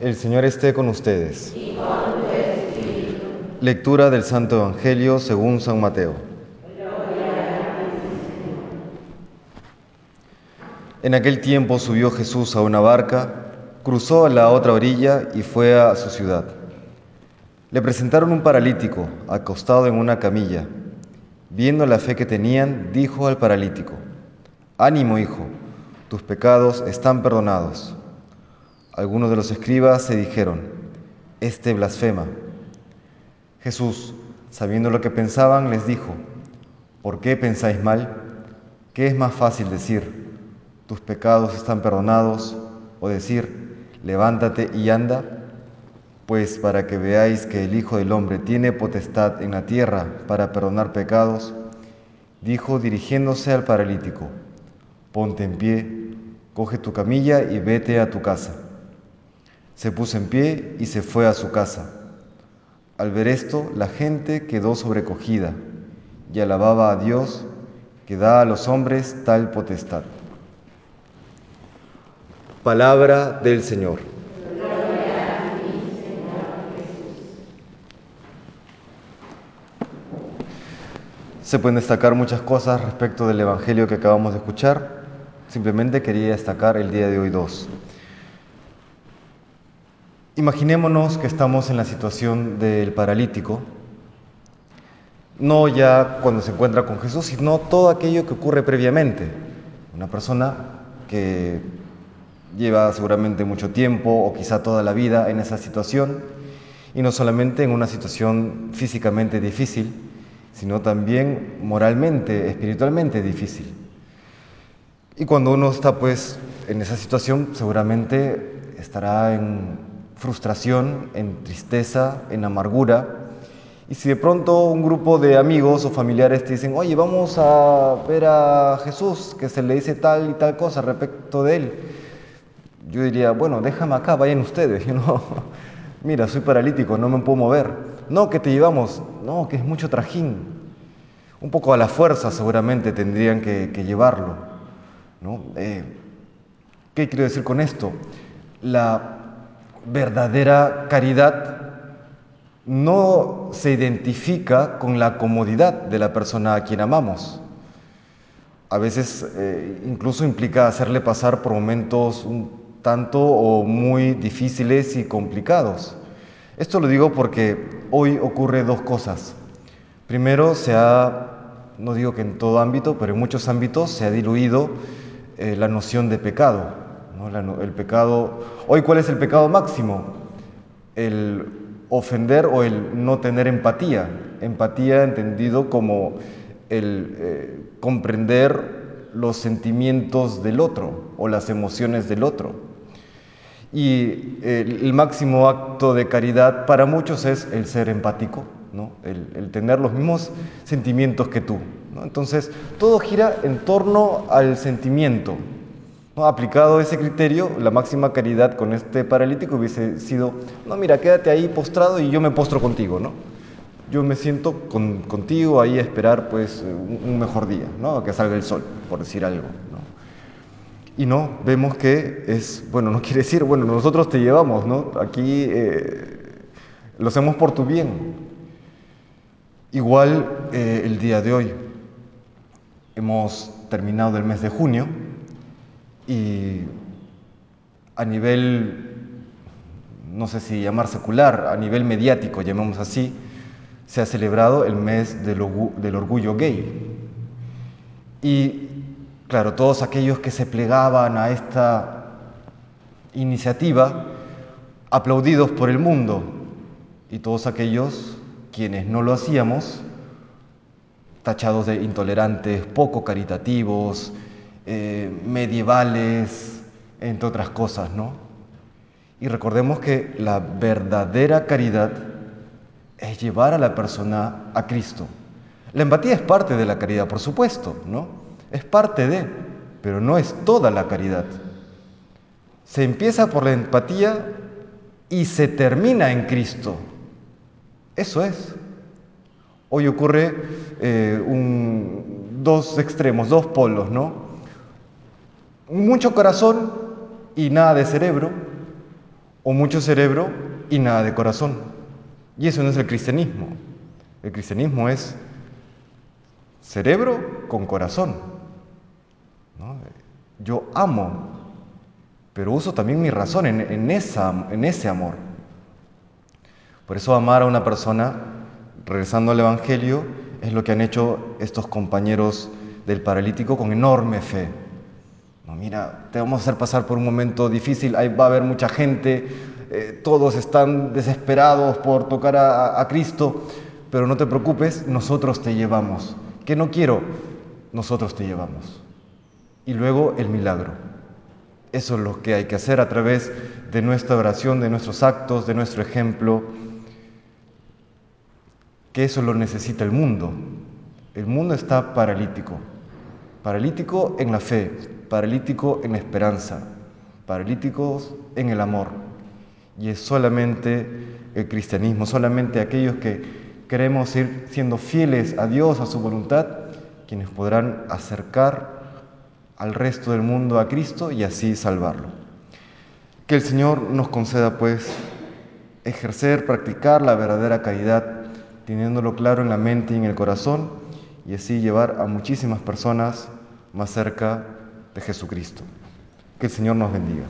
El Señor esté con ustedes. Lectura del Santo Evangelio según San Mateo. En aquel tiempo subió Jesús a una barca, cruzó a la otra orilla y fue a su ciudad. Le presentaron un paralítico acostado en una camilla. Viendo la fe que tenían, dijo al paralítico, Ánimo, hijo, tus pecados están perdonados. Algunos de los escribas se dijeron, Este blasfema. Jesús, sabiendo lo que pensaban, les dijo, ¿por qué pensáis mal? ¿Qué es más fácil decir, tus pecados están perdonados, o decir, levántate y anda? Pues para que veáis que el Hijo del Hombre tiene potestad en la tierra para perdonar pecados, dijo dirigiéndose al paralítico, ponte en pie, coge tu camilla y vete a tu casa. Se puso en pie y se fue a su casa. Al ver esto, la gente quedó sobrecogida y alababa a Dios que da a los hombres tal potestad. Palabra del Señor. Se pueden destacar muchas cosas respecto del Evangelio que acabamos de escuchar. Simplemente quería destacar el día de hoy dos. Imaginémonos que estamos en la situación del paralítico, no ya cuando se encuentra con Jesús, sino todo aquello que ocurre previamente. Una persona que lleva seguramente mucho tiempo o quizá toda la vida en esa situación, y no solamente en una situación físicamente difícil, sino también moralmente, espiritualmente difícil. Y cuando uno está pues en esa situación, seguramente estará en frustración, en tristeza, en amargura. Y si de pronto un grupo de amigos o familiares te dicen, oye, vamos a ver a Jesús, que se le dice tal y tal cosa respecto de él, yo diría, bueno, déjame acá, vayan ustedes. Yo no, mira, soy paralítico, no me puedo mover. No, que te llevamos, no, que es mucho trajín. Un poco a la fuerza seguramente tendrían que, llevarlo. ¿no? Eh, ¿Qué quiero decir con esto? La verdadera caridad no se identifica con la comodidad de la persona a quien amamos. A veces eh, incluso implica hacerle pasar por momentos un tanto o muy difíciles y complicados. Esto lo digo porque hoy ocurre dos cosas. Primero, se ha, no digo que en todo ámbito, pero en muchos ámbitos se ha diluido eh, la noción de pecado el pecado, hoy cuál es el pecado máximo? El ofender o el no tener empatía. Empatía entendido como el eh, comprender los sentimientos del otro o las emociones del otro. Y el, máximo acto de caridad para muchos es el ser empático, ¿no? el, tener los mismos sentimientos que tú. Entonces, todo gira en torno al sentimiento, ¿No? Aplicado ese criterio, la máxima caridad con este paralítico hubiese sido, no, mira, quédate ahí postrado y yo me postro contigo, ¿no? Yo me siento contigo ahí a esperar pues un, mejor día, ¿no? A que salga el sol, por decir algo, ¿no? Y no, vemos que es, bueno, no quiere decir, bueno, nosotros te llevamos, ¿no? Aquí eh, lo hacemos por tu bien. Igual eh, el día de hoy, hemos terminado el mes de junio, y a nivel, no sé si llamar secular, a nivel mediático, llamemos así, se ha celebrado el mes del, orgullo gay. Y claro, todos aquellos que se plegaban a esta iniciativa, aplaudidos por el mundo, y todos aquellos quienes no lo hacíamos, tachados de intolerantes, poco caritativos, eh, medievales, entre otras cosas, ¿no? Y recordemos que la verdadera caridad es llevar a la persona a Cristo. La empatía es parte de la caridad, por supuesto, ¿no? Es parte de, pero no es toda la caridad. Se empieza por la empatía y se termina en Cristo. Eso es. Hoy ocurre eh, dos extremos, dos polos, ¿no? Mucho corazón y nada de cerebro, o mucho cerebro y nada de corazón. Y eso no es el cristianismo. El cristianismo es cerebro con corazón. Yo amo, pero uso también mi razón en, esa, en ese amor. Por eso amar a una persona, regresando al Evangelio, es lo que han hecho estos compañeros del paralítico con enorme fe. No, mira, te vamos a hacer pasar por un momento difícil, ahí va a haber mucha gente, eh, todos están desesperados por tocar a, a Cristo, pero no te preocupes, nosotros te llevamos. Que no quiero, nosotros te llevamos. Y luego el milagro. Eso es lo que hay que hacer a través de nuestra oración, de nuestros actos, de nuestro ejemplo, que eso lo necesita el mundo. El mundo está paralítico, paralítico en la fe, paralítico en la esperanza, paralíticos en el amor. Y es solamente el cristianismo, solamente aquellos que queremos ir siendo fieles a Dios, a su voluntad, quienes podrán acercar al resto del mundo a Cristo y así salvarlo. Que el Señor nos conceda pues ejercer, practicar la verdadera caridad, teniéndolo claro en la mente y en el corazón, y así llevar a muchísimas personas más cerca de Jesucristo. Que el Señor nos bendiga.